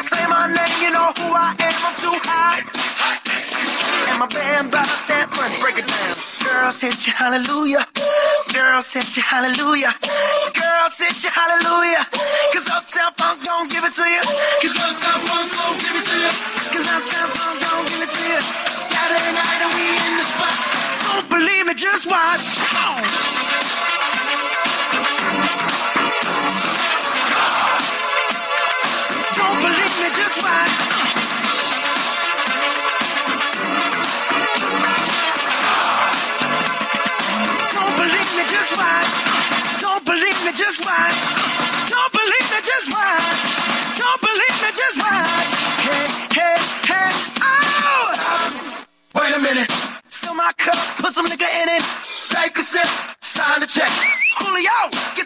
Say my name, you know who I am, I'm too hot. And my band bought that money, break it down. Girls hit you hallelujah. Girls hit you hallelujah. Girls hit you hallelujah. Cause Uptown Funk don't give it to you. Cause Uptown Funk don't give it to you. Cause Uptown Funk don't give it to you. Saturday night and we in the spot. Don't believe me, just watch. Fill my cup, put some nigga in it. Take a sip, sign the check. Julio, get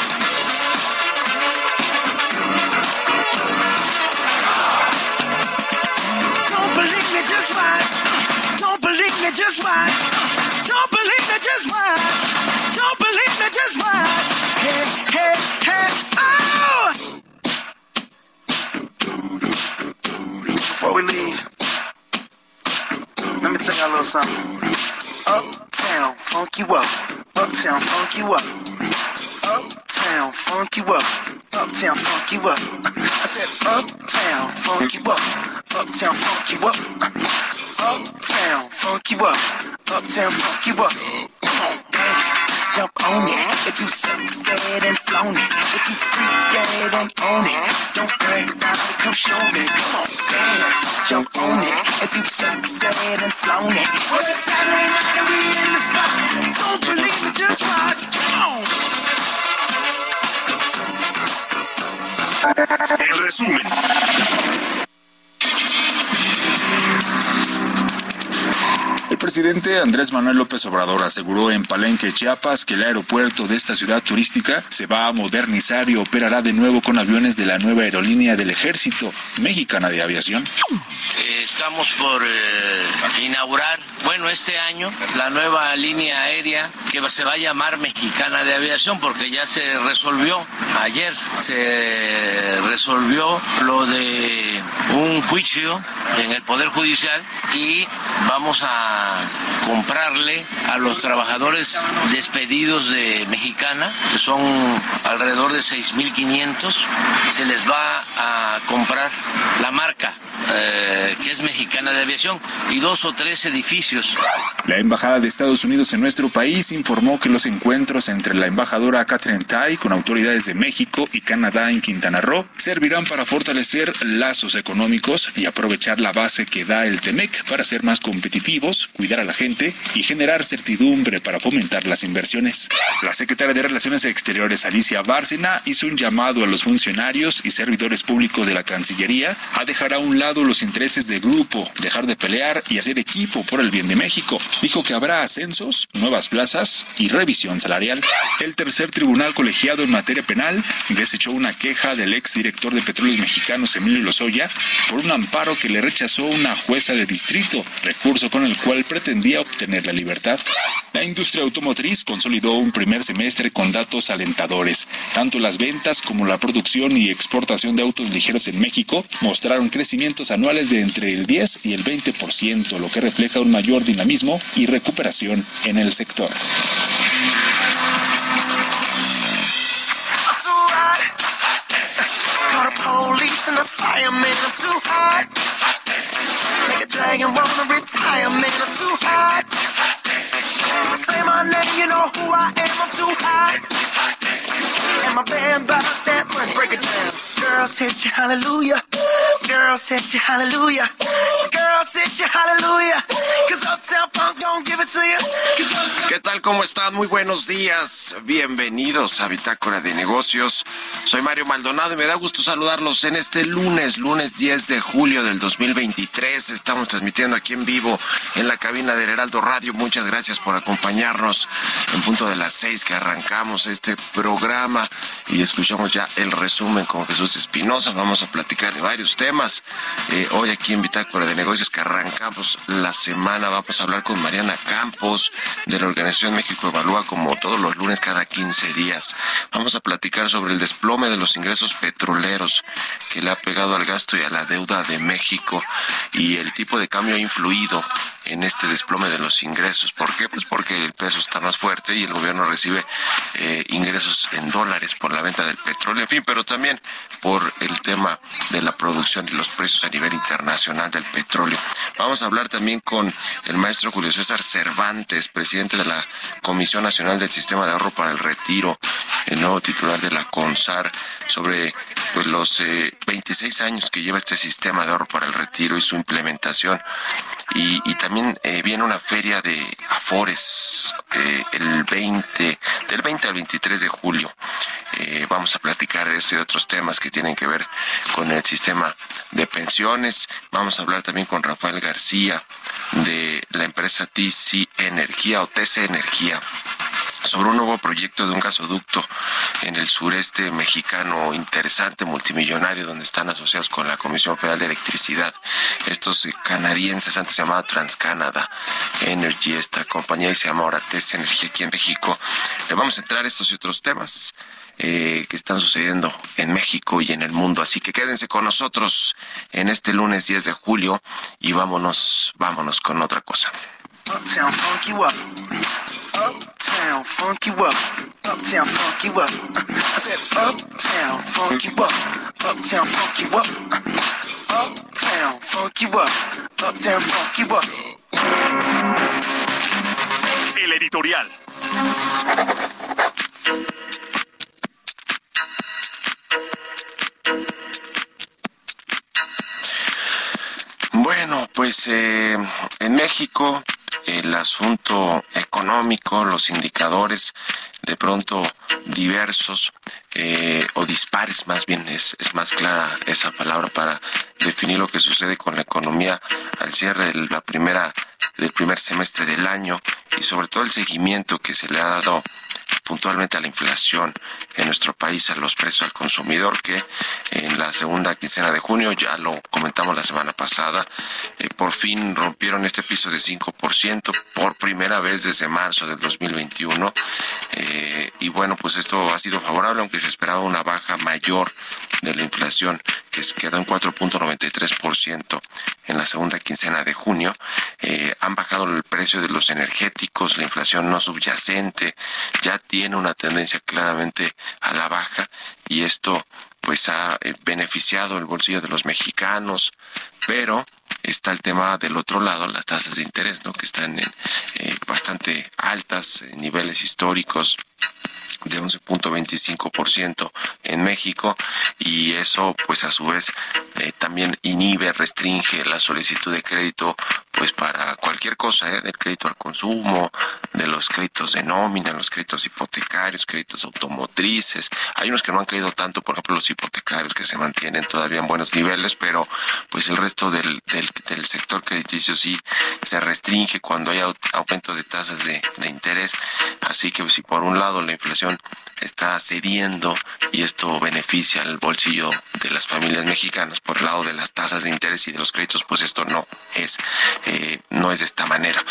Just watch. Don't believe me, just watch. Don't believe me, just watch. Don't believe me, just watch. Hey, hey, hey, oh! Before we leave, let me tell y'all a little something. Uptown, funk you up. Uptown, funk you up. Uptown, funk you up. Uptown, funk you up. I said, Uptown, funk you up. Uptown, funk you up. Uptown, funk you up. Uptown, funk you up. Come on, dance, jump on it. If you sunset and flown it, if you freak dead and own it, don't brag about it. Come show me. Come on, dance, jump on it. If you sunset and flown it, well, it's Saturday night and we in the spot. Don't believe me, just watch. Come on. En resumen, presidente Andrés Manuel López Obrador aseguró en Palenque, Chiapas, que el aeropuerto de esta ciudad turística se va a modernizar y operará de nuevo con aviones de la nueva aerolínea del Ejército Mexicana de Aviación. Eh, Estamos por eh, inaugurar, bueno, este año, la nueva línea aérea que se va a llamar Mexicana de Aviación porque ya se resolvió, ayer se resolvió lo de un juicio en el Poder Judicial y vamos a comprarle a los trabajadores despedidos de Mexicana, que son alrededor de 6.500, se les va a comprar la marca eh, que es Mexicana de Aviación y dos o tres edificios. La Embajada de Estados Unidos en nuestro país informó que los encuentros entre la embajadora Catherine Tai con autoridades de México y Canadá en Quintana Roo servirán para fortalecer lazos económicos y aprovechar la base que da el TEMEC para ser más competitivos, cuidar a la gente y generar certidumbre para fomentar las inversiones. La secretaria de Relaciones Exteriores, Alicia Bárcena, hizo un llamado a los funcionarios y servidores públicos de la Cancillería a dejar a un lado los intereses de grupo, dejar de pelear y hacer equipo por el bien de México. Dijo que habrá ascensos, nuevas plazas y revisión salarial. El tercer tribunal colegiado en materia penal desechó una queja del exdirector de Petróleos Mexicanos, Emilio Lozoya, por un amparo que le rechazó una jueza de distrito, recurso con el cual pretendía obtener la libertad. La industria automotriz consolidó un primer semestre con datos alentadores. Tanto las ventas como la producción y exportación de autos ligeros en México mostraron crecimientos anuales de entre el 10 y el 20%, lo que refleja un mayor dinamismo y recuperación en el sector. Say my name, you know who I am, too. And my band bought that money, break it down. Girls hit you, hallelujah. Girls hit you, hallelujah. Girls hit you, hallelujah. Cause Uptown Funk don't give it to you. ¿Qué tal? ¿Cómo están? Muy buenos días. Bienvenidos a Bitácora de Negocios. Soy Mario Maldonado y me da gusto saludarlos en este lunes, lunes 10 de julio del 2023. Estamos transmitiendo aquí en vivo en la cabina del Heraldo Radio. Muchas gracias por acompañarnos en punto de las seis que arrancamos este programa y escuchamos ya el resumen con Jesús Espinosa. Vamos a platicar de varios temas. Eh, hoy aquí en Bitácora de Negocios que arrancamos la semana vamos a hablar con Mariana Campos de la Organización México Evalúa como todos los lunes cada 15 días. Vamos a platicar sobre el desplome de los ingresos petroleros que le ha pegado al gasto y a la deuda de México y el tipo de cambio ha influido en este desplome de los ingresos. ¿Por qué? Pues porque el peso está más fuerte y el gobierno recibe eh, ingresos en dólares por la venta del petróleo, en fin, pero también por el tema de la producción y los precios a nivel internacional del petróleo. Vamos a hablar también con el maestro Julio César Cervantes, presidente de la Comisión Nacional del Sistema de Ahorro para el Retiro, el nuevo titular de la CONSAR, sobre pues los 26 eh, años que lleva este sistema de ahorro para el retiro y su implementación. Y, y también eh, viene una feria de Afores eh, el 20, del 20 al 23 de julio. Eh, vamos a platicar de esto y de otros temas que tienen que ver con el sistema de pensiones. Vamos a hablar también con Rafael García de la empresa TC Energía o TC Energía sobre un nuevo proyecto de un gasoducto en el sureste mexicano interesante, multimillonario, donde están asociados con la Comisión Federal de Electricidad. Estos canadienses, antes se llamaba TransCanada Energy, esta compañía, y se llama ahora TES Energía aquí en México. Le vamos a entrar a estos y otros temas. Eh, que están sucediendo en México y en el mundo. Así que quédense con nosotros en este lunes 10 de julio y vámonos, vámonos con otra cosa. Uptown up. Uptown. I said uptown. El editorial. Bueno, pues eh, en México el asunto económico, los indicadores de pronto diversos eh, o dispares más bien es, es más clara esa palabra para definir lo que sucede con la economía al cierre de la primera del primer semestre del año y sobre todo el seguimiento que se le ha dado puntualmente a la inflación en nuestro país, a los precios al consumidor, que en la segunda quincena de junio, ya lo comentamos la semana pasada, eh, por fin rompieron este piso de 5% por primera vez desde marzo del 2021. Eh, y bueno, pues esto ha sido favorable, aunque se esperaba una baja mayor de la inflación, que quedó en 4.93% en la segunda quincena de junio. Eh, han bajado el precio de los energéticos, la inflación no subyacente ya tiene una tendencia claramente a la baja y esto pues ha eh, beneficiado el bolsillo de los mexicanos, pero está el tema del otro lado, las tasas de interés, ¿no? Que están en eh, bastante altas, niveles históricos de 11.25% en México y eso pues a su vez eh, también inhibe, restringe la solicitud de crédito pues para cualquier cosa, ¿eh? del crédito al consumo, de los créditos de nómina, los créditos hipotecarios, créditos automotrices. Hay unos que no han caído tanto, por ejemplo los hipotecarios que se mantienen todavía en buenos niveles, pero pues el resto del, del, sector crediticio sí se restringe cuando hay aumento de tasas de, de interés. Así que si por un lado la inflación está cediendo y esto beneficia al bolsillo de las familias mexicanas por el lado de las tasas de interés y de los créditos, pues esto no es, eh, no es de esta manera.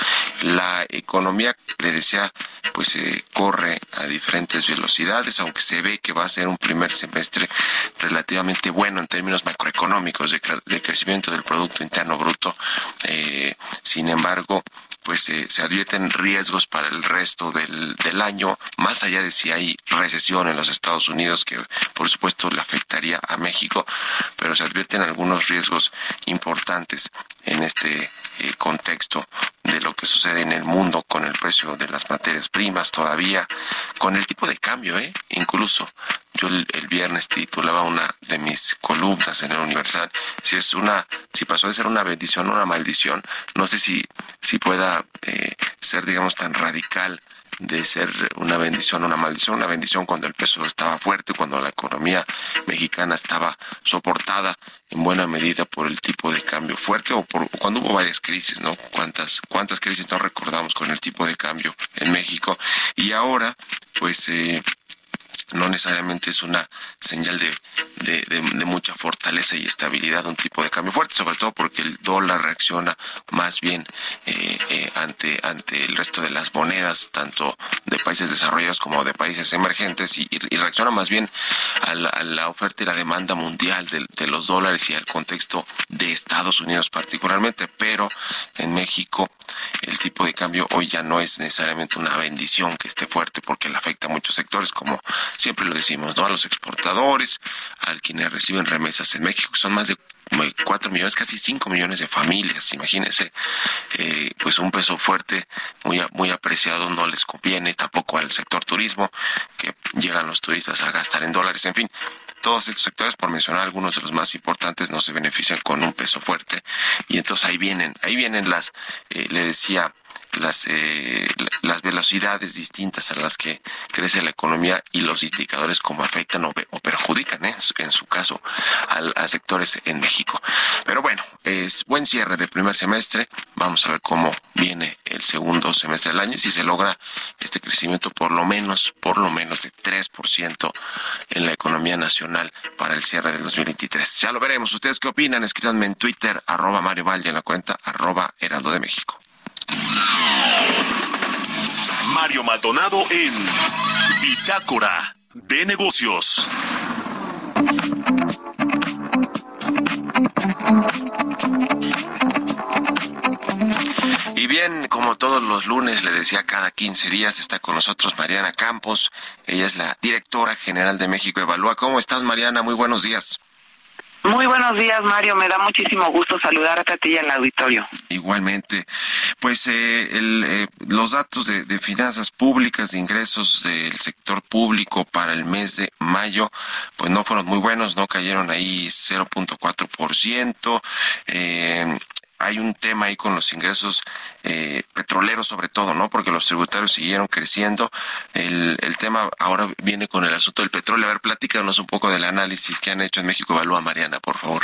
La economía, le decía, pues eh, corre a diferentes velocidades, aunque se ve que va a ser un primer semestre relativamente bueno en términos macroeconómicos de, crecimiento del Producto Interno Bruto. Eh, sin embargo, pues eh, se advierten riesgos para el resto del, del año, más allá de si hay recesión en los Estados Unidos, que por supuesto le afectaría a México, pero se advierten algunos riesgos importantes en este eh, contexto de lo que sucede en el mundo con el precio de las materias primas todavía, con el tipo de cambio, ¿eh? incluso. Yo el, viernes titulaba una de mis columnas en el Universal, si es una, si pasó de ser una bendición o una maldición, no sé si, si pueda eh, ser, digamos, tan radical de ser una bendición una maldición, una bendición cuando el peso estaba fuerte, cuando la economía mexicana estaba soportada en buena medida por el tipo de cambio fuerte o por cuando hubo varias crisis, ¿no? Cuántas cuántas crisis nos recordamos con el tipo de cambio en México. Y ahora pues eh, no necesariamente es una señal de, de, mucha fortaleza y estabilidad, un tipo de cambio fuerte, sobre todo porque el dólar reacciona más bien eh, eh, ante, ante el resto de las monedas, tanto de países desarrollados como de países emergentes, y, reacciona más bien a la, oferta y la demanda mundial de, de los dólares y al contexto de Estados Unidos particularmente, pero en México el tipo de cambio hoy ya no es necesariamente una bendición que esté fuerte porque le afecta a muchos sectores, como siempre lo decimos, ¿no? A los exportadores, a quienes reciben remesas en México, son más de cuatro millones, casi cinco millones de familias. Imagínense, eh, pues un peso fuerte, muy, muy apreciado, no les conviene tampoco al sector turismo, que llegan los turistas a gastar en dólares, en fin. Todos estos sectores, por mencionar algunos de los más importantes, no se benefician con un peso fuerte. Y entonces ahí vienen, ahí vienen las, eh, le decía, las, eh, las velocidades distintas a las que crece la economía y los indicadores como afectan o, perjudican, ¿eh? en su caso, a sectores en México. Pero bueno, es buen cierre de primer semestre. Vamos a ver cómo viene el segundo semestre del año y si se logra este crecimiento por lo menos, por lo menos de 3% en la economía nacional para el cierre del 2023. Ya lo veremos. ¿Ustedes qué opinan? Escríbanme en Twitter, arroba Mario en la cuenta arroba Heraldo de México. Mario Maldonado en Bitácora de Negocios. Y bien, como todos los lunes, le decía, cada 15 días está con nosotros Mariana Campos. Ella es la directora general de México Evalúa. ¿Cómo estás, Mariana? Muy buenos días. Muy buenos días, Mario. Me da muchísimo gusto saludarte a ti y al auditorio. Igualmente. Pues eh, eh, los datos de, finanzas públicas, de ingresos del sector público para el mes de mayo, pues no fueron muy buenos, no cayeron ahí 0.4%. Eh, hay un tema ahí con los ingresos eh, petroleros sobre todo, ¿no? Porque los tributarios siguieron creciendo. El, el tema ahora viene con el asunto del petróleo. A ver, platícanos un poco del análisis que han hecho en México. Evalúa, Mariana, por favor.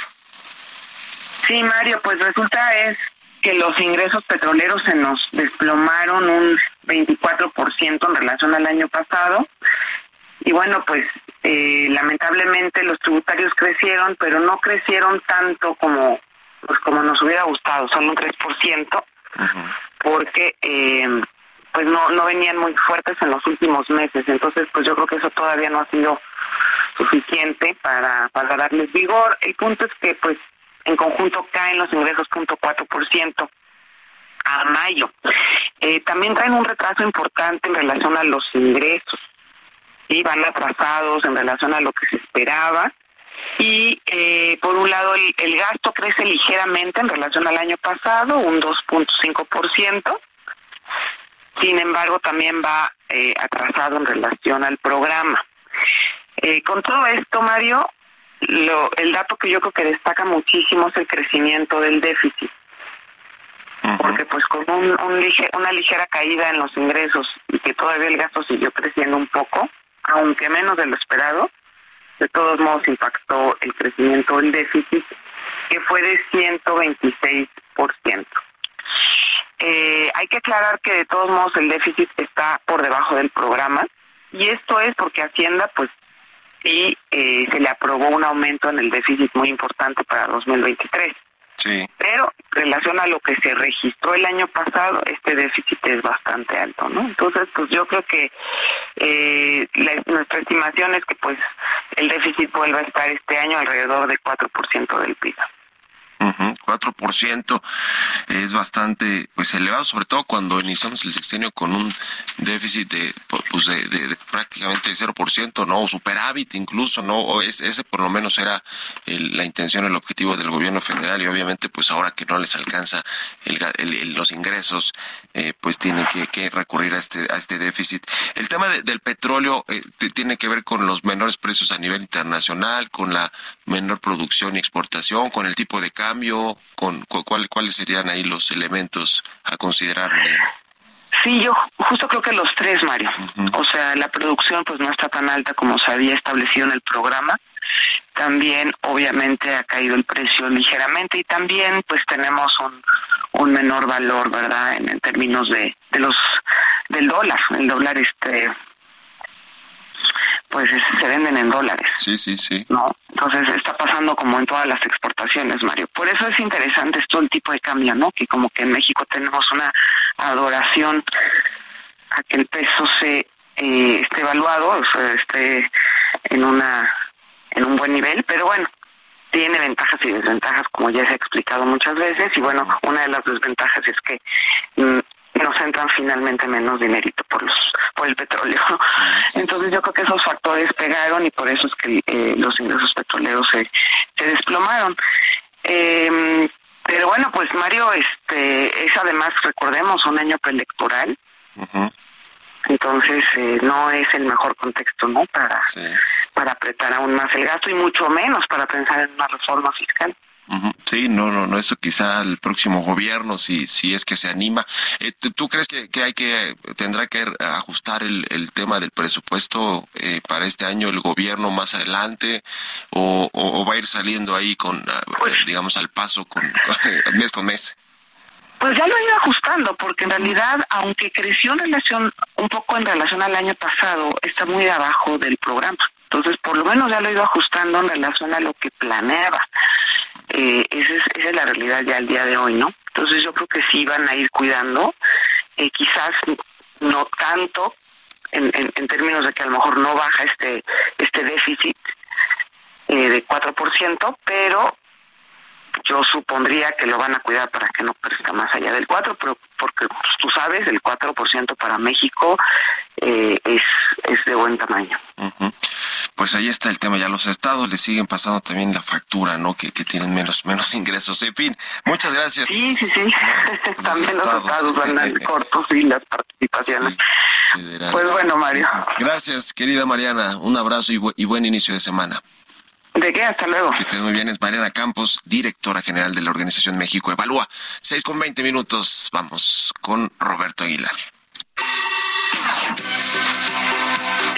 Sí, Mario, pues resulta es que los ingresos petroleros se nos desplomaron un 24% en relación al año pasado. Y bueno, pues eh, lamentablemente los tributarios crecieron, pero no crecieron tanto como pues como nos hubiera gustado, solo un 3%, porque eh, pues no, no venían muy fuertes en los últimos meses. Entonces, pues yo creo que eso todavía no ha sido suficiente para, para darles vigor. El punto es que pues en conjunto caen los ingresos 0.4% a mayo. Eh, también traen un retraso importante en relación a los ingresos. y van atrasados en relación a lo que se esperaba Y eh, por un lado el, gasto crece ligeramente en relación al año pasado, un 2.5%. Sin embargo, también va eh, atrasado en relación al programa. Eh, con todo esto, Mario, lo, el dato que yo creo que destaca muchísimo es el crecimiento del déficit. Porque pues con un, una ligera caída en los ingresos y que todavía el gasto siguió creciendo un poco, aunque menos de lo esperado, de todos modos impactó el crecimiento del déficit, que fue de 126%. Eh, hay que aclarar que de todos modos el déficit está por debajo del programa y esto es porque Hacienda pues sí eh, se le aprobó un aumento en el déficit muy importante para 2023. Sí. Pero en relación a lo que se registró el año pasado, este déficit es bastante alto, ¿no? Entonces, pues yo creo que eh, nuestra estimación es que pues el déficit vuelva a estar este año alrededor de 4% del PIB. 4% es bastante pues elevado, sobre todo cuando iniciamos el sexenio con un déficit de, pues de, prácticamente 0%, ¿no? O superávit incluso, ¿no? O ese por lo menos era la intención, el objetivo del gobierno federal y obviamente pues ahora que no les alcanza el, los ingresos, eh, pues tienen que, recurrir a este, a este déficit. El tema del petróleo eh, tiene que ver con los menores precios a nivel internacional, con la menor producción y exportación, con el tipo de cambio, con, cuáles serían ahí los elementos a considerar. Sí, yo justo creo que los tres, Mario. O sea, la producción pues no está tan alta como se había establecido en el programa. También, obviamente, ha caído el precio ligeramente y también pues tenemos un, un menor valor, ¿verdad? En, en términos de, de los del dólar. El dólar este pues se venden en dólares. Sí, sí, sí. ¿no? Entonces está pasando como en todas las exportaciones, Mario. Por eso es interesante esto el tipo de cambio, ¿no? Que como que en México tenemos una adoración a que el peso se eh, esté evaluado, o sea, esté en una en un buen nivel, pero bueno, tiene ventajas y desventajas como ya se ha explicado muchas veces y bueno, una de las desventajas es que mm, nos entran finalmente menos dinerito por los por el petróleo. Entonces yo creo que esos factores pegaron y por eso es que eh, los ingresos petroleros se, se desplomaron. Eh, pero bueno, pues Mario, este es además, recordemos, un año preelectoral. Entonces eh, no es el mejor contexto, ¿no? Para, para apretar aún más el gasto y mucho menos para pensar en una reforma fiscal. Sí, no, no, no, eso quizá el próximo gobierno, si, si es que se anima. Eh, ¿Tú crees que, que, hay que, tendrá que ajustar el, el tema del presupuesto eh, para este año el gobierno más adelante o, o, va a ir saliendo ahí con, ah, pues digamos, al paso con, mes con mes? Pues ya lo ha ido ajustando, porque en realidad, aunque creció en relación, un poco en relación al año pasado, está muy abajo del programa. Entonces, por lo menos ya lo ha ido ajustando en relación a lo que planeaba. Eh, esa, es, esa es la realidad ya al día de hoy, ¿no? Entonces yo creo que sí van a ir cuidando, eh, quizás no tanto en, en, términos de que a lo mejor no baja este este déficit eh, de 4%, pero yo supondría que lo van a cuidar para que no crezca más allá del 4, pero porque pues, tú sabes, el 4% para México eh, es, es de buen tamaño. Pues ahí está el tema, ya los estados le siguen pasando también la factura, ¿no? Que, que tienen menos menos ingresos. En fin, muchas gracias. Sí, sí, sí. también los estados, van a cortos y las participaciones. pues bueno, Mario. Gracias, querida Mariana. Un abrazo y, y buen inicio de semana. ¿De qué? Hasta luego. Que estés muy bien. Es Mariana Campos, directora general de la Organización México Evalúa. Seis con veinte minutos. Vamos con Roberto Aguilar.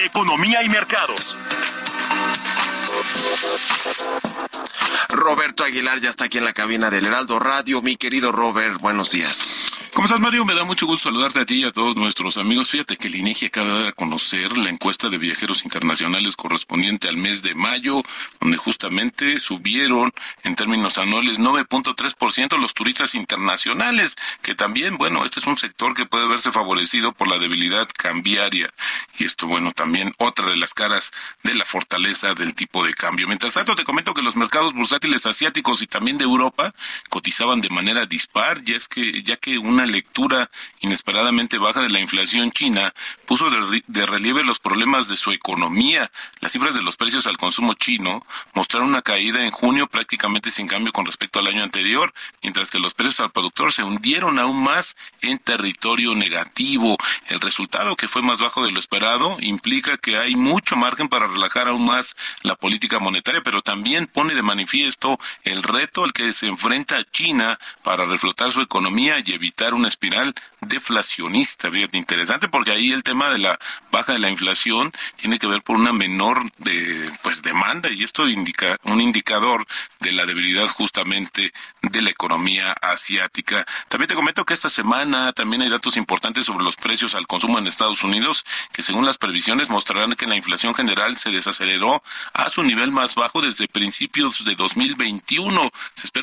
Economía y mercados. Roberto Aguilar ya está aquí en la cabina del Heraldo Radio. Mi querido Robert, buenos días. ¿Cómo estás, Mario? Me da mucho gusto saludarte a ti y a todos nuestros amigos. Fíjate que el INEGI acaba de dar a conocer la encuesta de viajeros internacionales correspondiente al mes de mayo, donde justamente subieron en términos anuales 9.3% los turistas internacionales, que también, bueno, este es un sector que puede verse favorecido por la debilidad cambiaria. Y esto, bueno, también otra de las caras de la fortaleza del tipo de cambio. Mientras tanto, te comento que los mercados bursátiles asiáticos y también de Europa cotizaban de manera dispar, ya es que, ya que un una lectura inesperadamente baja de la inflación china puso de, relieve los problemas de su economía. Las cifras de los precios al consumo chino mostraron una caída en junio prácticamente sin cambio con respecto al año anterior, mientras que los precios al productor se hundieron aún más en territorio negativo. El resultado, que fue más bajo de lo esperado, implica que hay mucho margen para relajar aún más la política monetaria, pero también pone de manifiesto el reto al que se enfrenta China para reflotar su economía y evitar una espiral deflacionista. Fíjate, interesante porque ahí el tema de la baja de la inflación tiene que ver por una menor de, pues demanda y esto indica un indicador de la debilidad justamente de la economía asiática. También te comento que esta semana también hay datos importantes sobre los precios al consumo en Estados Unidos que según las previsiones mostrarán que la inflación general se desaceleró a su nivel más bajo desde principios de 2021.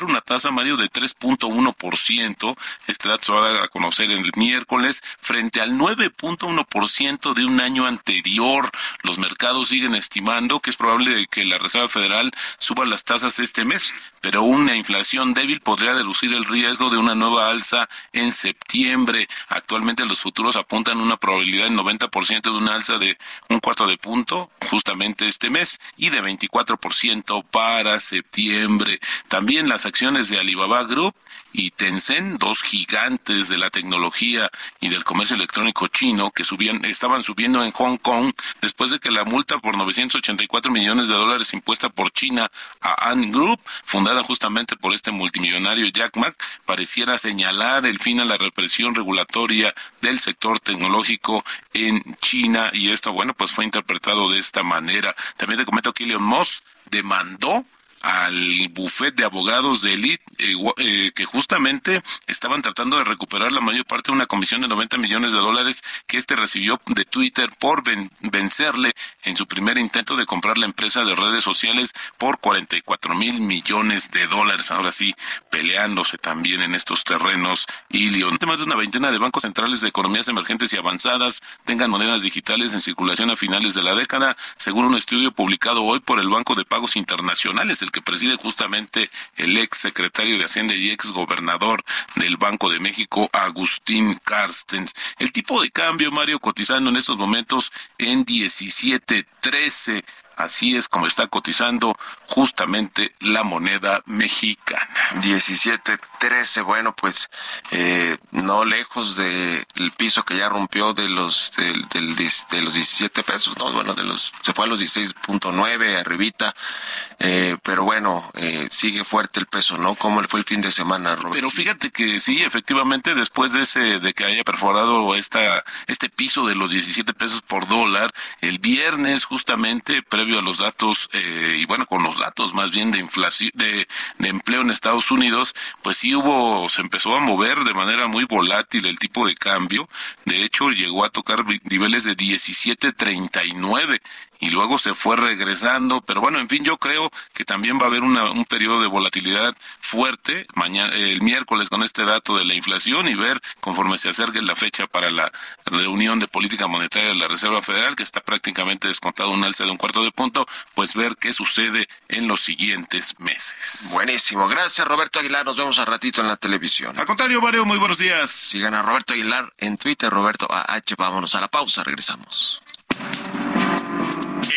Una tasa, Mario, de 3.1%. Este dato se va a dar a conocer el miércoles frente al 9.1% de un año anterior. Los mercados siguen estimando que es probable que la Reserva Federal suba las tasas este mes, pero una inflación débil podría deducir el riesgo de una nueva alza en septiembre. Actualmente los futuros apuntan una probabilidad del 90% de una alza de un cuarto de punto justamente este mes y de 24% para septiembre. También las acciones de Alibaba Group y Tencent, dos gigantes de la tecnología y del comercio electrónico chino que subían, estaban subiendo en Hong Kong después de que la multa por 984 millones de dólares impuesta por China a Ant Group, fundada justamente por este multimillonario Jack Ma, pareciera señalar el fin a la represión regulatoria del sector tecnológico en China y esto, bueno, pues fue interpretado de esta manera. También te comento que Elon Musk demandó al bufet de abogados de élite eh, eh, que justamente estaban tratando de recuperar la mayor parte de una comisión de 90 millones de dólares que este recibió de Twitter por vencerle en su primer intento de comprar la empresa de redes sociales por 44 mil millones de dólares. Ahora sí, peleándose también en estos terrenos. Y León, más de una veintena de bancos centrales de economías emergentes y avanzadas tengan monedas digitales en circulación a finales de la década, según un estudio publicado hoy por el Banco de Pagos Internacionales, el que preside justamente el ex secretario de Hacienda y ex gobernador del Banco de México, Agustín Carstens. El tipo de cambio, Mario, cotizando en estos momentos en 17.13 Así es como está cotizando justamente la moneda mexicana. 17.13, bueno, pues eh, no lejos del piso que ya rompió de los del, de los 17 pesos, no, bueno, de los se fue a los 16.9 arribita, eh, pero bueno, eh, sigue fuerte el peso, ¿no? ¿Cómo le fue el fin de semana, Robert? Pero fíjate que sí, efectivamente, después de ese de que haya perforado esta este piso de los 17 pesos por dólar, el viernes justamente a los datos, eh, y bueno, con los datos más bien de inflación, de, de empleo en Estados Unidos, pues sí hubo, se empezó a mover de manera muy volátil el tipo de cambio. De hecho, llegó a tocar niveles de 17.39 y luego se fue regresando, pero bueno, en fin, yo creo que también va a haber un periodo de volatilidad fuerte mañana, el miércoles con este dato de la inflación y ver conforme se acerque la fecha para la reunión de política monetaria de la Reserva Federal, que está prácticamente descontado un alza de un cuarto de punto, pues ver qué sucede en los siguientes meses. Buenísimo, gracias Roberto Aguilar, nos vemos a ratito en la televisión. Al contrario, Mario, muy buenos días. Sigan a Roberto Aguilar en Twitter, Roberto AH, vámonos a la pausa, regresamos.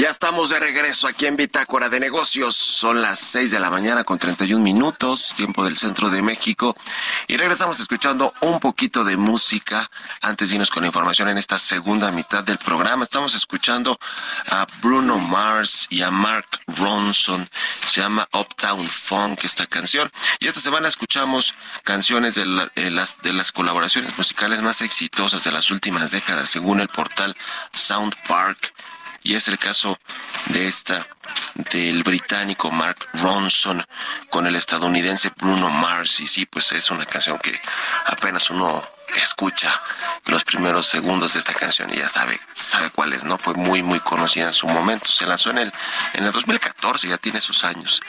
Ya estamos de regreso aquí en Bitácora de Negocios. Son las 6 de la mañana con 31 minutos, tiempo del centro de México. Y regresamos escuchando un poquito de música antes de irnos con la información en esta segunda mitad del programa. Estamos escuchando a Bruno Mars y a Mark Ronson. Se llama Uptown Funk esta canción. Y esta semana escuchamos canciones de, de las, de las colaboraciones musicales más exitosas de las últimas décadas, según el portal Sound Park. Y es el caso de esta, del británico Mark Ronson con el estadounidense Bruno Mars. Y sí, pues es una canción que apenas uno escucha los primeros segundos de esta canción y ya sabe, sabe cuál es, ¿no? Fue muy, muy conocida en su momento. Se lanzó en el, en el 2014, ya tiene sus años.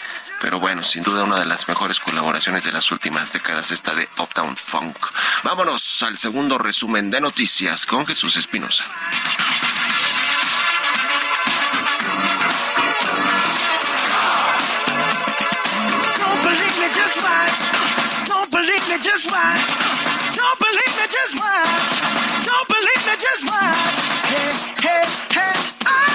Pero bueno, sin duda una de las mejores colaboraciones de las últimas décadas, esta de Uptown Funk. Vámonos al segundo resumen de noticias con Jesús Espinosa. Believe me, just watch. Don't believe me, just watch. Don't believe me, just watch. Hey, hey, hey, oh!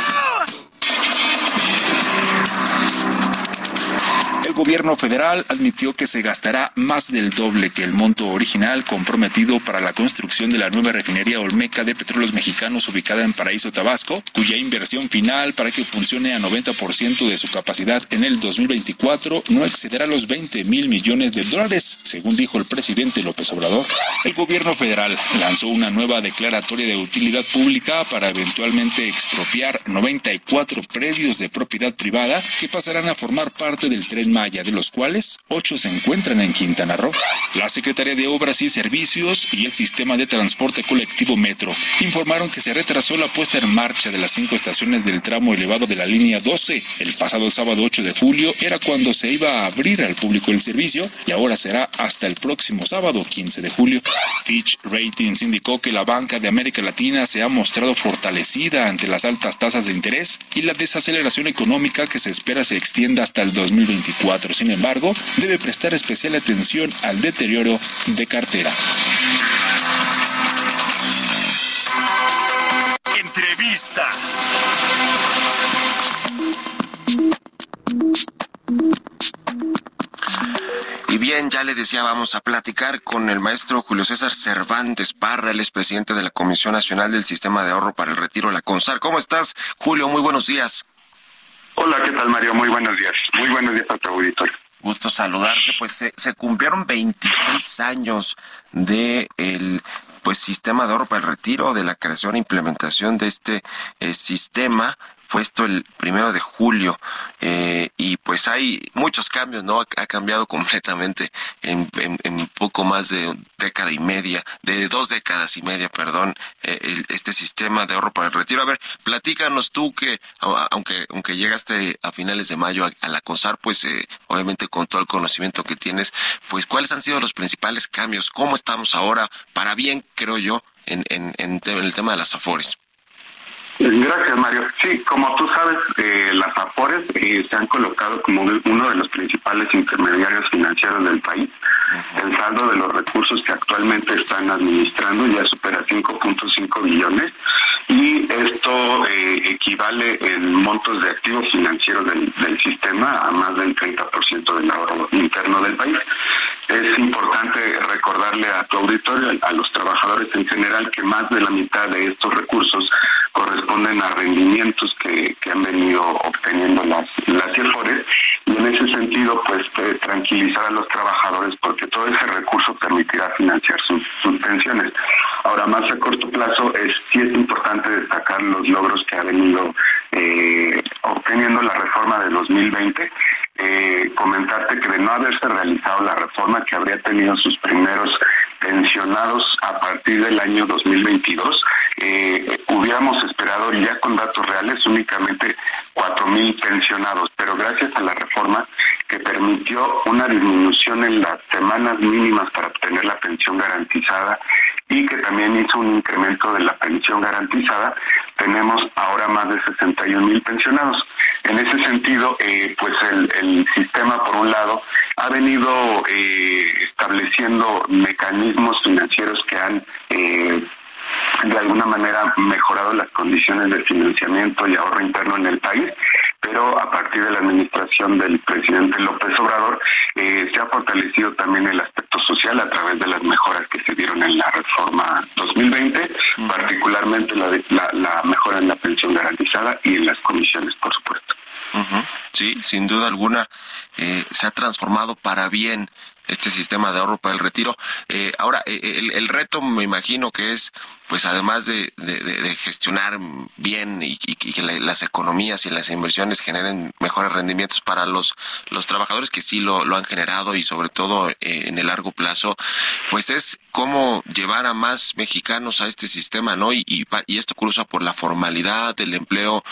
Gobierno federal admitió que se gastará más del doble que el monto original comprometido para la construcción de la nueva refinería Olmeca de Petróleos Mexicanos ubicada en Paraíso, Tabasco, cuya inversión final para que funcione a 90% de su capacidad en el 2024 no excederá los 20 mil millones de dólares, según dijo el presidente López Obrador. El gobierno federal lanzó una nueva declaratoria de utilidad pública para eventualmente expropiar 94 predios de propiedad privada que pasarán a formar parte del tren de los cuales ocho se encuentran en Quintana Roo. La Secretaría de Obras y Servicios y el Sistema de Transporte Colectivo Metro informaron que se retrasó la puesta en marcha de las cinco estaciones del tramo elevado de la línea 12. El pasado sábado 8 de julio era cuando se iba a abrir al público el servicio y ahora será hasta el próximo sábado 15 de julio. Fitch Ratings indicó que la banca de América Latina se ha mostrado fortalecida ante las altas tasas de interés y la desaceleración económica que se espera se extienda hasta el 2024. Sin embargo, debe prestar especial atención al deterioro de cartera. Entrevista. Y bien, ya le decía, vamos a platicar con el maestro Julio César Cervantes Parra, el presidente de la Comisión Nacional del Sistema de Ahorro para el Retiro, la CONSAR. ¿Cómo estás, Julio? Muy buenos días. Hola, ¿qué tal, Mario? Muy buenos días. Muy buenos días a tu auditorio. Gusto saludarte. Pues se, cumplieron 26 años de el pues sistema de ahorro para el retiro, de la creación e implementación de este eh, sistema. Fue esto el primero de julio eh, y pues hay muchos cambios, ¿no? Ha, cambiado completamente en, en, poco más de década y media, de dos décadas y media, perdón, eh, el, este sistema de ahorro para el retiro. A ver, platícanos tú que, aunque aunque llegaste a finales de mayo a, a la pues eh, obviamente con todo el conocimiento que tienes, pues cuáles han sido los principales cambios, cómo estamos ahora, para bien, creo yo, en, en el tema de las AFORES. Gracias, Mario. Sí, como tú sabes, eh, las AFORES eh, se han colocado como uno de los principales intermediarios financieros del país. El saldo de los recursos que actualmente están administrando ya supera 5.5 billones y esto eh, equivale en montos de activos financieros del, del sistema a más del 30% del ahorro interno del país. Es importante recordarle a tu auditorio, a los trabajadores en general, que más de la mitad de estos recursos corresponden a rendimientos que, que han venido obteniendo las, las CIFORES y en ese sentido pues tranquilizar a los trabajadores porque todo ese recurso permitirá financiar sus, sus pensiones. Ahora más a corto plazo es sí es importante destacar los logros que ha venido eh, 2020. Eh, comentarte que de no haberse realizado la reforma que habría tenido sus primeros pensionados a partir del año 2022, eh, hubiéramos esperado ya con datos reales únicamente 4.000 pensionados, pero gracias a la reforma que permitió una disminución en las semanas mínimas para obtener la pensión garantizada y que también hizo un incremento de la pensión garantizada, tenemos ahora más de 61 mil pensionados. En ese sentido, eh, pues el, sistema, por un lado, ha venido eh, estableciendo mecanismos financieros que han eh, de alguna manera mejorado las condiciones de financiamiento y ahorro interno en el país, pero a partir de la administración del presidente López Obrador eh, se ha fortalecido también el aspecto social a través de las mejoras que se dieron en la reforma 2020, particularmente la, la, mejora en la pensión garantizada y en las comisiones, por supuesto. Sí, sin duda alguna eh, se ha transformado para bien este sistema de ahorro para el retiro. Eh, ahora, eh, el, el, reto me imagino que es, pues además de, de, gestionar bien y, que las economías y las inversiones generen mejores rendimientos para los, los trabajadores que sí lo, lo han generado y sobre todo eh, en el largo plazo, pues es cómo llevar a más mexicanos a este sistema, ¿no? Y, y, y esto cruza por la formalidad del empleo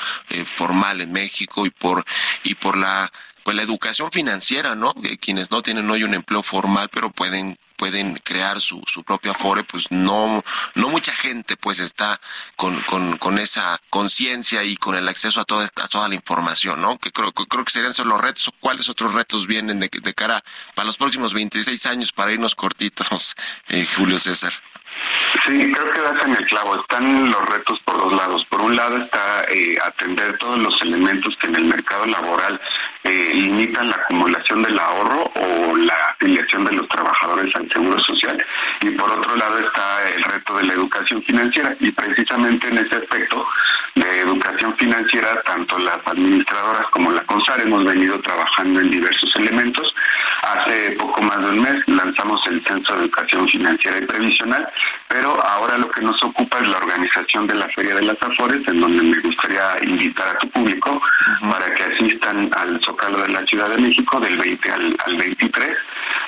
formal en México y por, y por la pues la educación financiera, ¿no? De quienes no tienen hoy un empleo formal, pero pueden pueden crear su, su propio afore, pues no, no mucha gente pues está con, con, con esa conciencia y con el acceso a toda esta, toda la información, ¿no? Que creo, creo que serían esos los retos, cuáles otros retos vienen de, de cara para los próximos 26 años para irnos cortitos, eh, Julio César. Sí, creo que das en el clavo. Están los retos por dos lados. Por un lado está eh, atender todos los elementos que en el mercado laboral eh, limitan la acumulación del ahorro o la afiliación de los trabajadores al Seguro Social. Y por otro lado está el reto de la educación financiera. Y precisamente en ese aspecto de educación financiera, tanto las administradoras como la CONSAR hemos venido trabajando en diversos elementos. Hace poco más de un mes lanzamos el Censo de Educación Financiera y Previsional pero ahora lo que nos ocupa es la organización de la Feria de las Afores, en donde me gustaría invitar a tu público para que asistan al Zócalo de la Ciudad de México del 20 al, 23.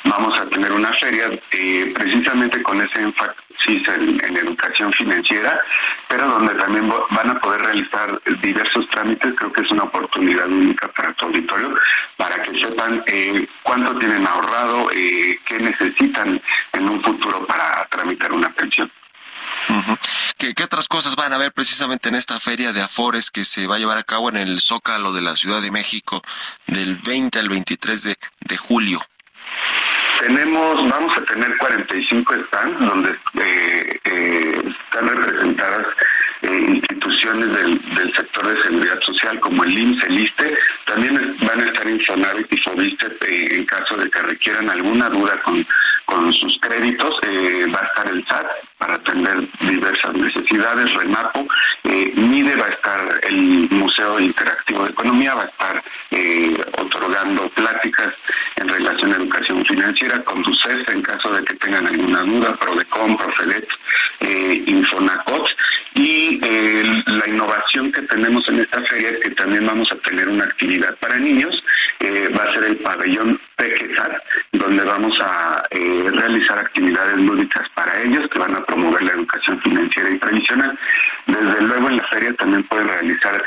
Vamos a tener una feria eh, precisamente con ese énfasis en, en, educación financiera, pero donde también van a poder realizar diversos trámites. Creo que es una oportunidad única para tu auditorio, para que sepan eh, cuánto tienen ahorrado, eh, qué necesitan en un futuro para tramitar una pensión. ¿Qué, otras cosas van a ver precisamente en esta feria de Afores que se va a llevar a cabo en el Zócalo de la Ciudad de México del 20 al 23 de, de julio? Tenemos, vamos a tener 45 stands donde eh, eh, están representadas eh, instituciones del, sector de seguridad social como el IMSS, el ISTE, también van a estar Infonavit y Fobiste en caso de que requieran alguna duda con, con sus créditos, va a estar el SAT para atender diversas necesidades, RENAPO, MIDE va a estar el Museo Interactivo de Economía, va a estar otorgando pláticas en relación a educación financiera, con CES en caso de que tengan alguna duda, PRODECOM, PROFEDET, eh, Infonacot, y eh, la innovación que tenemos en esta feria es que también vamos a tener una actividad para niños, eh, va a ser el pabellón Pequezar, donde vamos a eh, realizar actividades lúdicas para ellos que van a promover la educación financiera y previsional. Desde luego en la feria también pueden realizar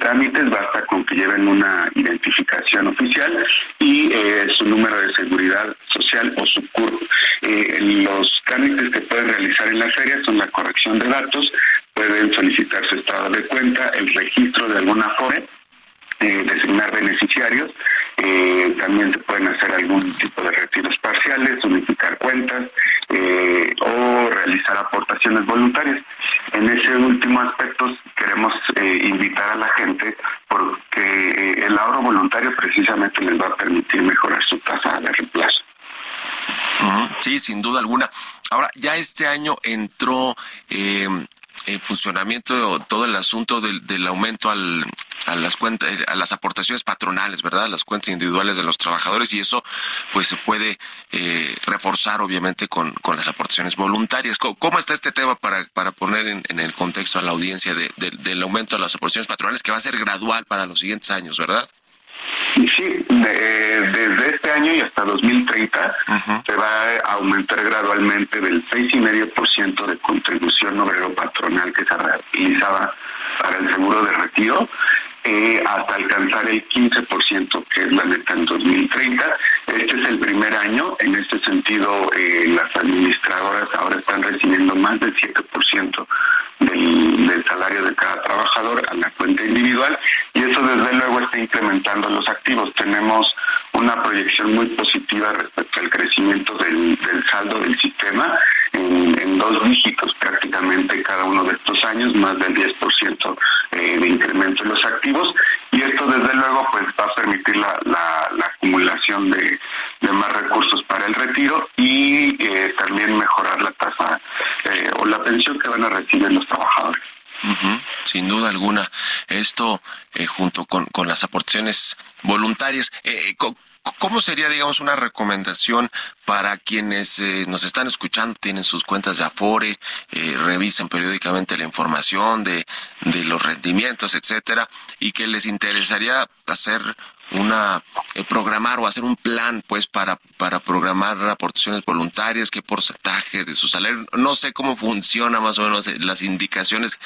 trámites, basta con que lleven una identificación oficial y su número de seguridad social o su CURP. los trámites que pueden realizar en la feria son la corrección de datos, pueden solicitar su estado de cuenta, el registro de alguna FORE, eh, designar beneficiarios, eh, también se pueden hacer algún tipo de retiros parciales, unificar cuentas eh, o realizar aportaciones voluntarias. En ese último aspecto queremos invitar a la gente porque el ahorro voluntario precisamente les va a permitir mejorar su tasa de reemplazo. Sí, sin duda alguna. Ahora, ya este año entró eh, en funcionamiento todo el asunto del, del aumento al, a las cuentas, a las aportaciones patronales, ¿verdad? Las cuentas individuales de los trabajadores y eso pues se puede eh, reforzar obviamente con, con las aportaciones voluntarias. ¿Cómo, está este tema para, para poner en, en el contexto a la audiencia de, del aumento de las aportaciones patronales que va a ser gradual para los siguientes años, ¿verdad? Sí, desde este año y hasta 2030 se va a aumentar gradualmente del 6,5% de contribución obrero patronal que se realizaba para el seguro de retiro eh, hasta alcanzar el 15%, que es la meta en 2030. Este es el primer año. En este sentido, eh, las administradoras ahora están recibiendo más del 7% del, salario de cada trabajador a la cuenta individual y eso desde luego está incrementando los activos. Tenemos una proyección muy positiva respecto al crecimiento del, saldo del sistema en, dos dígitos prácticamente cada uno de estos años, más del 10% eh, de incremento en los activos y esto desde luego pues va a permitir la, acumulación de, más recursos para el retiro y eh, también mejorar la tasa eh, o la pensión que van a recibir los trabajadores. sin duda alguna. Esto eh, junto con, con, las aportaciones voluntarias. Eh, ¿Cómo sería, digamos, una recomendación para quienes eh, nos están escuchando, tienen sus cuentas de Afore, eh, revisan periódicamente la información de, de los rendimientos, etcétera, y que les interesaría hacer una eh, programar o hacer un plan pues para para programar aportaciones voluntarias qué porcentaje de su salario no sé cómo funciona más o menos las indicaciones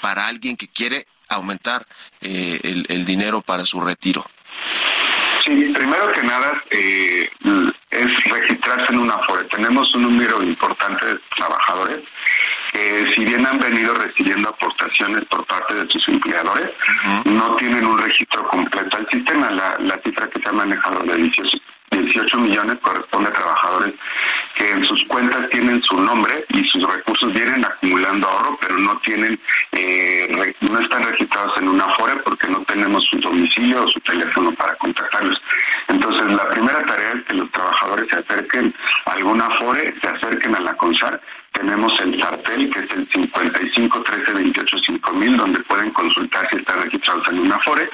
para alguien que quiere aumentar el, el dinero para su retiro Sí, primero que nada eh, es registrarse en una FORE. Tenemos un número importante de trabajadores que si bien han venido recibiendo aportaciones por parte de sus empleadores, no tienen un registro completo al sistema. La, la cifra que se ha manejado de 18, 18 millones corresponde a trabajadores que en sus cuentas tienen su nombre y sus recursos vienen acumulando ahorro, pero no tienen, eh, no están registrados en una FORE porque no tenemos su domicilio o su teléfono para contactarlos. Entonces, la primera tarea es que los trabajadores se acerquen a alguna FORE, se acerquen a la CONSAR tenemos el sartel, que es el 55 13 28 5000, donde pueden consultar si están registrados en una FORE.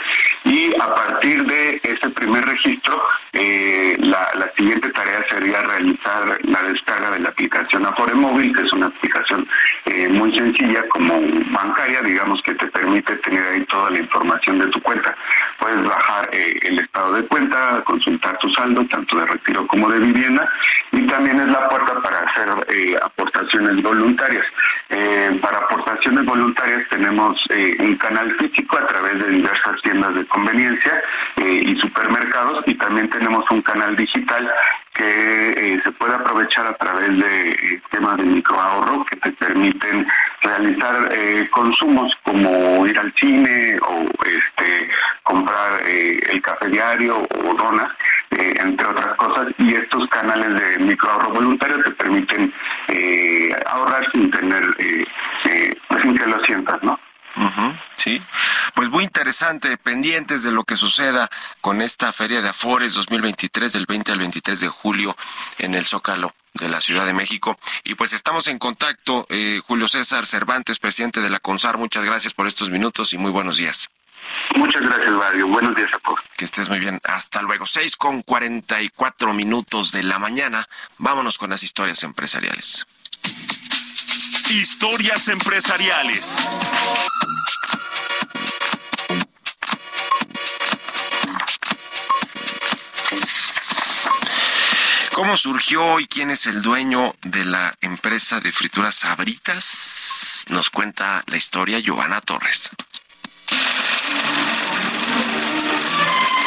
Y a partir de ese primer registro, eh, la, siguiente tarea sería realizar la descarga de la aplicación Afore Móvil, que es una aplicación eh, muy sencilla como bancaria, digamos que te permite tener ahí toda la información de tu cuenta. Puedes bajar eh, el estado de cuenta, consultar tu saldo, tanto de retiro como de vivienda, y también es la puerta para hacer aportaciones voluntarias. Eh, para aportaciones voluntarias tenemos eh, un canal físico a través de diversas tiendas de conveniencia eh, y supermercados y también tenemos un canal digital que se puede aprovechar a través de esquemas de microahorro que te permiten realizar consumos como ir al cine o este comprar el café diario o donas eh, entre otras cosas, y estos canales de microahorro voluntario te permiten eh, ahorrar sin tener, eh, eh, pues sin que lo sientas, ¿no? sí, pues muy interesante, pendientes de lo que suceda con esta Feria de Afores 2023 del 20 al 23 de julio en el Zócalo de la Ciudad de México. Y pues estamos en contacto, Julio César Cervantes, presidente de la CONSAR, muchas gracias por estos minutos y muy buenos días. Muchas gracias, Mario. Buenos días a todos. Que estés muy bien. Hasta luego. Seis con cuarenta y cuatro minutos de la mañana. Vámonos con las historias empresariales. Historias empresariales. ¿Cómo surgió y quién es el dueño de la empresa de frituras Sabritas? Nos cuenta la historia Giovanna Torres.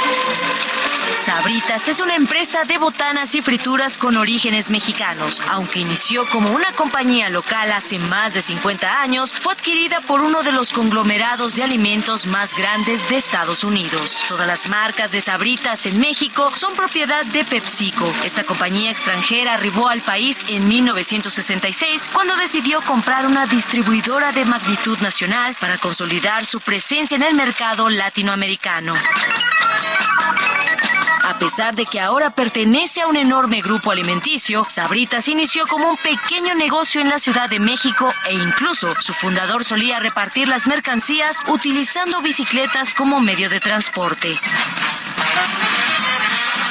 Thank you. Sabritas es una empresa de botanas y frituras con orígenes mexicanos. Aunque inició como una compañía local hace más de 50 años, fue adquirida por uno de los conglomerados de alimentos más grandes de Estados Unidos. Todas las marcas de Sabritas en México son propiedad de PepsiCo. Esta compañía extranjera arribó al país en 1966 cuando decidió comprar una distribuidora de magnitud nacional para consolidar su presencia en el mercado latinoamericano. A pesar de que ahora pertenece a un enorme grupo alimenticio, Sabritas inició como un pequeño negocio en la Ciudad de México e incluso su fundador solía repartir las mercancías utilizando bicicletas como medio de transporte.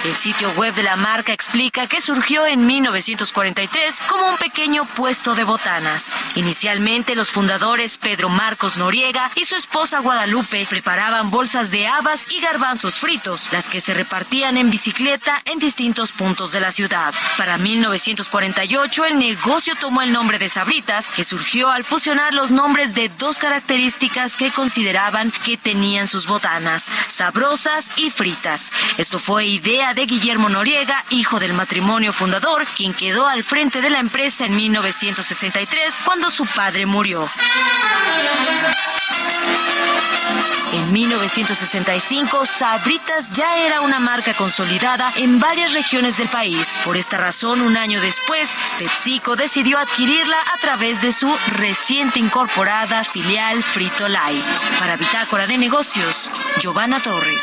El sitio web de la marca explica que surgió en 1943 como un pequeño puesto de botanas. Inicialmente los fundadores Pedro Marcos Noriega y su esposa Guadalupe preparaban bolsas de habas y garbanzos fritos, las que se repartían en bicicleta en distintos puntos de la ciudad. Para 1948 el negocio tomó el nombre de Sabritas, que surgió al fusionar los nombres de dos características que consideraban que tenían sus botanas, sabrosas y fritas. Esto fue idea de Guillermo Noriega, hijo del matrimonio fundador, quien quedó al frente de la empresa en 1963 cuando su padre murió. En 1965, Sabritas ya era una marca consolidada en varias regiones del país. Por esta razón, un año después, PepsiCo decidió adquirirla a través de su reciente incorporada filial Frito Lay. Para Bitácora de Negocios, Giovanna Torres.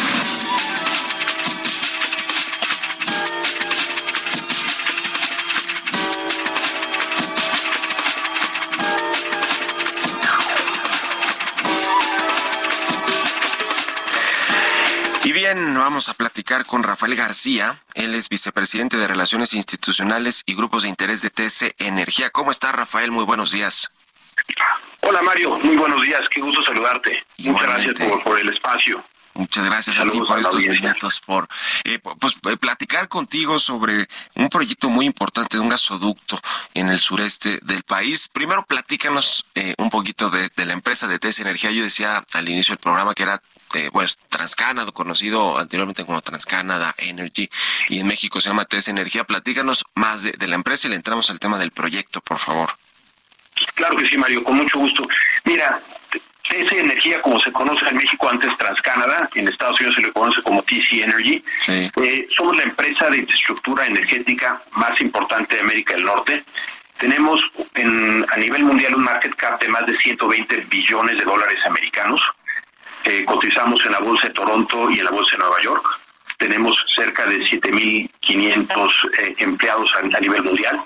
Y bien, vamos a platicar con Rafael García. Él es vicepresidente de Relaciones Institucionales y Grupos de Interés de TC Energía. ¿Cómo está, Rafael? Muy buenos días. Hola, Mario. Muy buenos días. Qué gusto saludarte. Muchas gracias por, el espacio. Muchas gracias a ti por estos minutos, por eh, pues eh, platicar contigo sobre un proyecto muy importante de un gasoducto en el sureste del país. Primero, platícanos eh, un poquito de, la empresa de TS Energía. Yo decía al inicio del programa que era pues Transcanada, conocido anteriormente como Transcanada Energy, y en México se llama TS Energía. Platícanos más de, de la empresa y le entramos al tema del proyecto, por favor. Claro que sí, Mario, con mucho gusto. Mira, TC Energía, como se conoce en México antes TransCanada, en Estados Unidos se le conoce como TC Energy, eh, somos la empresa de infraestructura energética más importante de América del Norte. Tenemos en, a nivel mundial un market cap de más de 120 billones de dólares americanos. Eh, cotizamos en la Bolsa de Toronto y en la Bolsa de Nueva York. Tenemos cerca de 7.500 eh, empleados a, nivel mundial.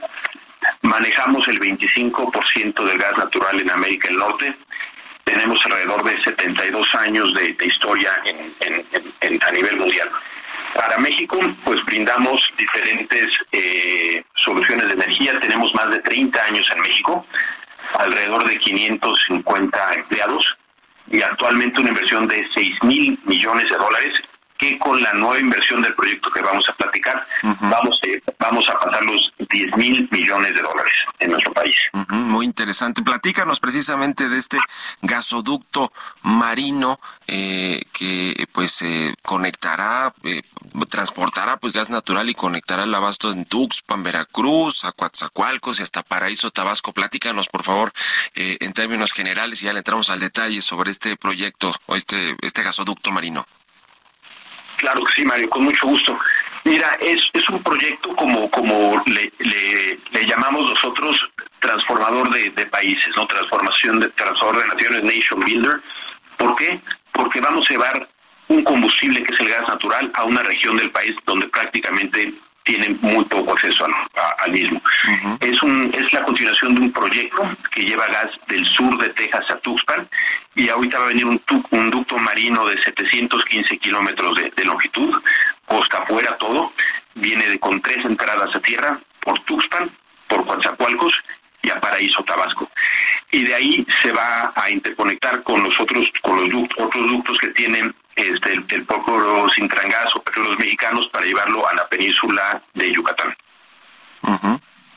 Manejamos el 25% del gas natural en América del Norte tenemos alrededor de 72 años de, historia a nivel mundial. Para México, pues brindamos diferentes eh, soluciones de energía. Tenemos más de 30 años en México, alrededor de 550 empleados y actualmente una inversión de 6 mil millones de dólares que con la nueva inversión del proyecto que vamos a platicar, vamos, a, vamos a pasar los 10 mil millones de dólares en nuestro país. muy interesante. Platícanos precisamente de este gasoducto marino eh, que pues eh, conectará, eh, transportará pues gas natural y conectará el abasto en Tuxpan, Veracruz, a Coatzacoalcos y hasta Paraíso, Tabasco. Platícanos, por favor, en términos generales y ya le entramos al detalle sobre este proyecto o este, este gasoducto marino. Claro que sí, Mario, con mucho gusto. Mira, es, es un proyecto como, como le, le, llamamos nosotros transformador de, países, ¿no? Transformación de transformador de naciones, nation builder. ¿Por qué? Porque vamos a llevar un combustible que es el gas natural a una región del país donde prácticamente tienen muy poco acceso al, mismo. Es un es la continuación de un proyecto que lleva gas del sur de Texas a Tuxpan y ahorita va a venir un, un ducto marino de 715 kilómetros de, longitud, costa afuera todo, viene de, con tres entradas a tierra por Tuxpan, por Coatzacoalcos y a Paraíso Tabasco. Y de ahí se va a interconectar con los otros, con los otros ductos que tienen este, el, el sin Sintrangas o petróleos mexicanos para llevarlo a la península de Yucatán.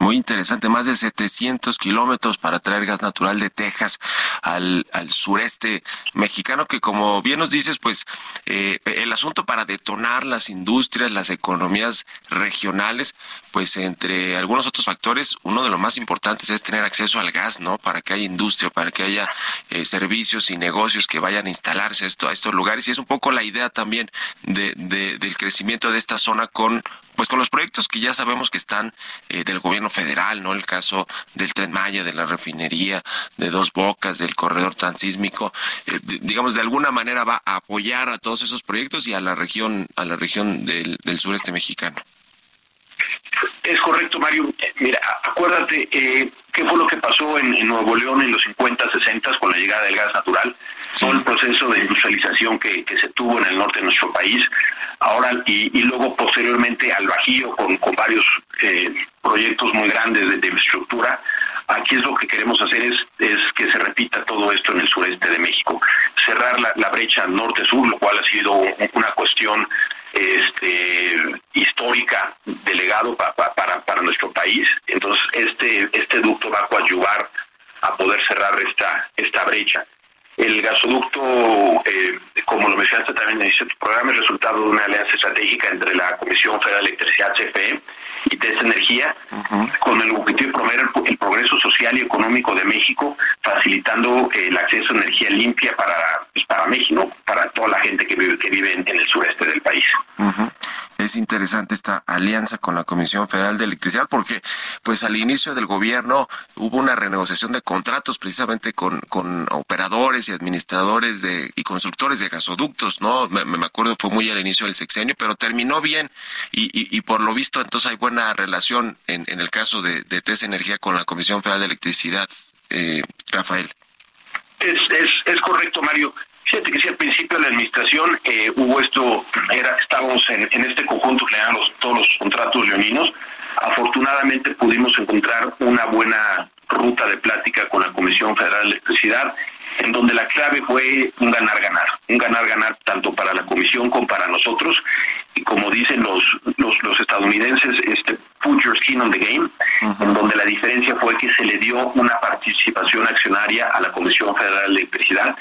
Muy interesante, más de 700 kilómetros para traer gas natural de Texas al, al sureste mexicano, que como bien nos dices, pues eh, el asunto para detonar las industrias, las economías regionales, pues entre algunos otros factores, uno de los más importantes es tener acceso al gas, ¿no? Para que haya industria, para que haya eh, servicios y negocios que vayan a instalarse a, estos lugares. Y es un poco la idea también de, del crecimiento de esta zona con pues con los proyectos que ya sabemos que están eh, del gobierno federal, ¿no? El caso del Tren Maya, de la refinería, de Dos Bocas, del corredor transísmico, eh, digamos de alguna manera va a apoyar a todos esos proyectos y a la región a la región del, sureste mexicano. Es correcto, Mario. Mira, acuérdate, eh, ¿qué fue lo que pasó en, Nuevo León en los 50, 60 con la llegada del gas natural? Todo el proceso de industrialización que, se tuvo en el norte de nuestro país, ahora y, luego posteriormente al Bajío con, con varios eh, proyectos muy grandes de, de, infraestructura. Aquí es lo que queremos hacer es, es que se repita todo esto en el sureste de México, cerrar la, la brecha norte-sur, lo cual ha sido una cuestión este, histórica delegado para, para nuestro país. Entonces, este, este ducto va a coadyuvar a poder cerrar esta, esta brecha. El gasoducto, eh, como lo mencionaste también en este programa, es resultado de una alianza estratégica entre la Comisión Federal de Electricidad, CFE, y TES Energía, con el objetivo de promover el, progreso social y económico de México, facilitando el acceso a energía limpia para, pues, para México, para toda la gente que vive, que vive en, el sureste del país. Es interesante esta alianza con la Comisión Federal de Electricidad porque pues al inicio del gobierno hubo una renegociación de contratos precisamente con, con operadores y administradores de y constructores de gasoductos, ¿no? Me, me acuerdo fue muy al inicio del sexenio, pero terminó bien y, y, por lo visto entonces hay buena relación en, en el caso de, de TES Energía con la Comisión Federal de Electricidad, eh, Rafael. Es, es, es correcto, Mario. Fíjate que si al principio de la administración eh, hubo esto, era, estábamos en, este conjunto que le dan todos los contratos leoninos. Afortunadamente pudimos encontrar una buena ruta de plática con la Comisión Federal de Electricidad, en donde la clave fue un ganar-ganar, un ganar-ganar tanto para la Comisión como para nosotros, y como dicen los, los, estadounidenses, este, put your skin on the game, en donde la diferencia fue que se le dio una participación accionaria a la Comisión Federal de Electricidad.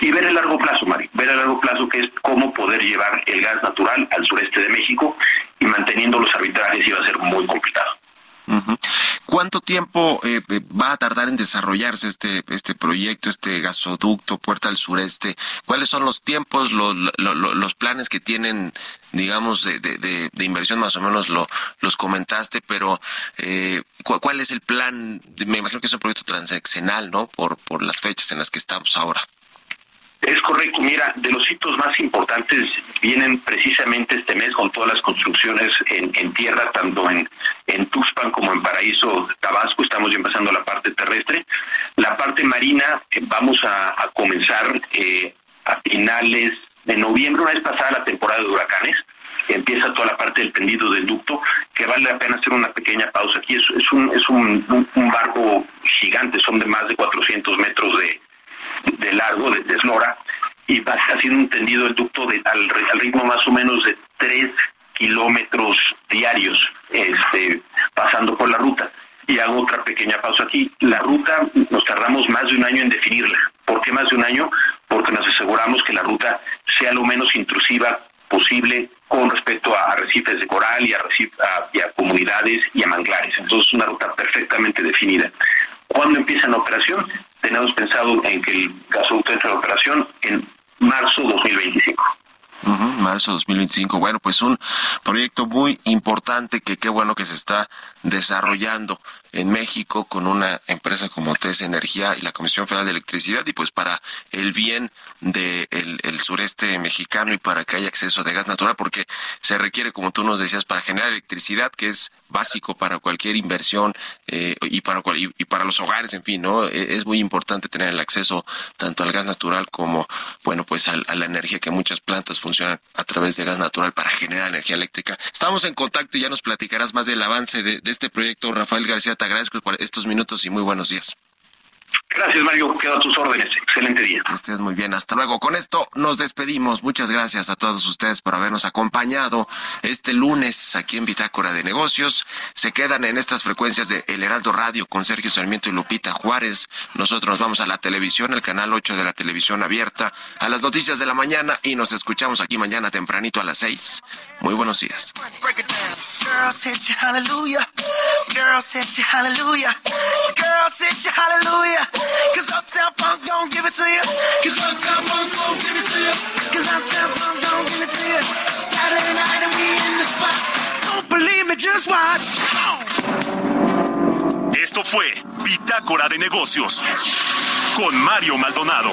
Y ver el largo plazo, Mari, ver el largo plazo que es cómo poder llevar el gas natural al sureste de México y manteniendo los arbitrajes iba a ser muy complicado. ¿Cuánto tiempo eh, eh, va a tardar en desarrollarse este este proyecto, este gasoducto Puerta al Sureste? ¿Cuáles son los tiempos, los, los, planes que tienen, digamos, de, de, inversión? Más o menos lo, los comentaste, pero eh, ¿cuál es el plan? Me imagino que es un proyecto transaccional, ¿no? Por, por las fechas en las que estamos ahora. Es correcto, mira, de los hitos más importantes vienen precisamente este mes con todas las construcciones en, tierra, tanto en, en Tuxpan como en Paraíso, Tabasco, estamos empezando la parte terrestre. La parte marina eh, vamos a, comenzar eh, a finales de noviembre, una vez pasada la temporada de huracanes, empieza toda la parte del tendido del ducto, que vale la pena hacer una pequeña pausa aquí. Es, es, un, es un barco gigante, son de más de 400 metros de, de largo, de, eslora, y va haciendo un tendido el ducto de, al, ritmo más o menos de 3 kilómetros diarios, este, pasando por la ruta. Y hago otra pequeña pausa aquí. La ruta nos tardamos más de un año en definirla. ¿Por qué más de un año? Porque nos aseguramos que la ruta sea lo menos intrusiva posible con respecto a arrecifes de coral y a, y a comunidades y a manglares. Entonces, una ruta perfectamente definida. ¿Cuándo empieza la operación? Tenemos pensado en que el gasoducto entre en operación en marzo 2025. marzo 2025. Bueno, pues un proyecto muy importante que qué bueno que se está desarrollando en México con una empresa como TES Energía y la Comisión Federal de Electricidad y pues para el bien del de el sureste mexicano y para que haya acceso de gas natural porque se requiere, como tú nos decías, para generar electricidad, que es básico para cualquier inversión eh, y para y, para los hogares, en fin, ¿no? E, es muy importante tener el acceso tanto al gas natural como, bueno, pues a, la energía que muchas plantas funcionan a través de gas natural para generar energía eléctrica. Estamos en contacto y ya nos platicarás más del avance de, de este proyecto. Rafael García te agradezco por estos minutos y muy buenos días. Gracias, Mario. Quedo a tus órdenes. Excelente día. Que estés muy bien. Hasta luego. Con esto nos despedimos. Muchas gracias a todos ustedes por habernos acompañado este lunes aquí en Bitácora de Negocios. Se quedan en estas frecuencias de El Heraldo Radio con Sergio Sarmiento y Lupita Juárez. Nosotros nos vamos a la televisión, el canal 8 de la televisión abierta, a las noticias de la mañana y nos escuchamos aquí mañana tempranito a las 6. Muy buenos días. Esto fue Bitácora de Negocios con Mario Maldonado.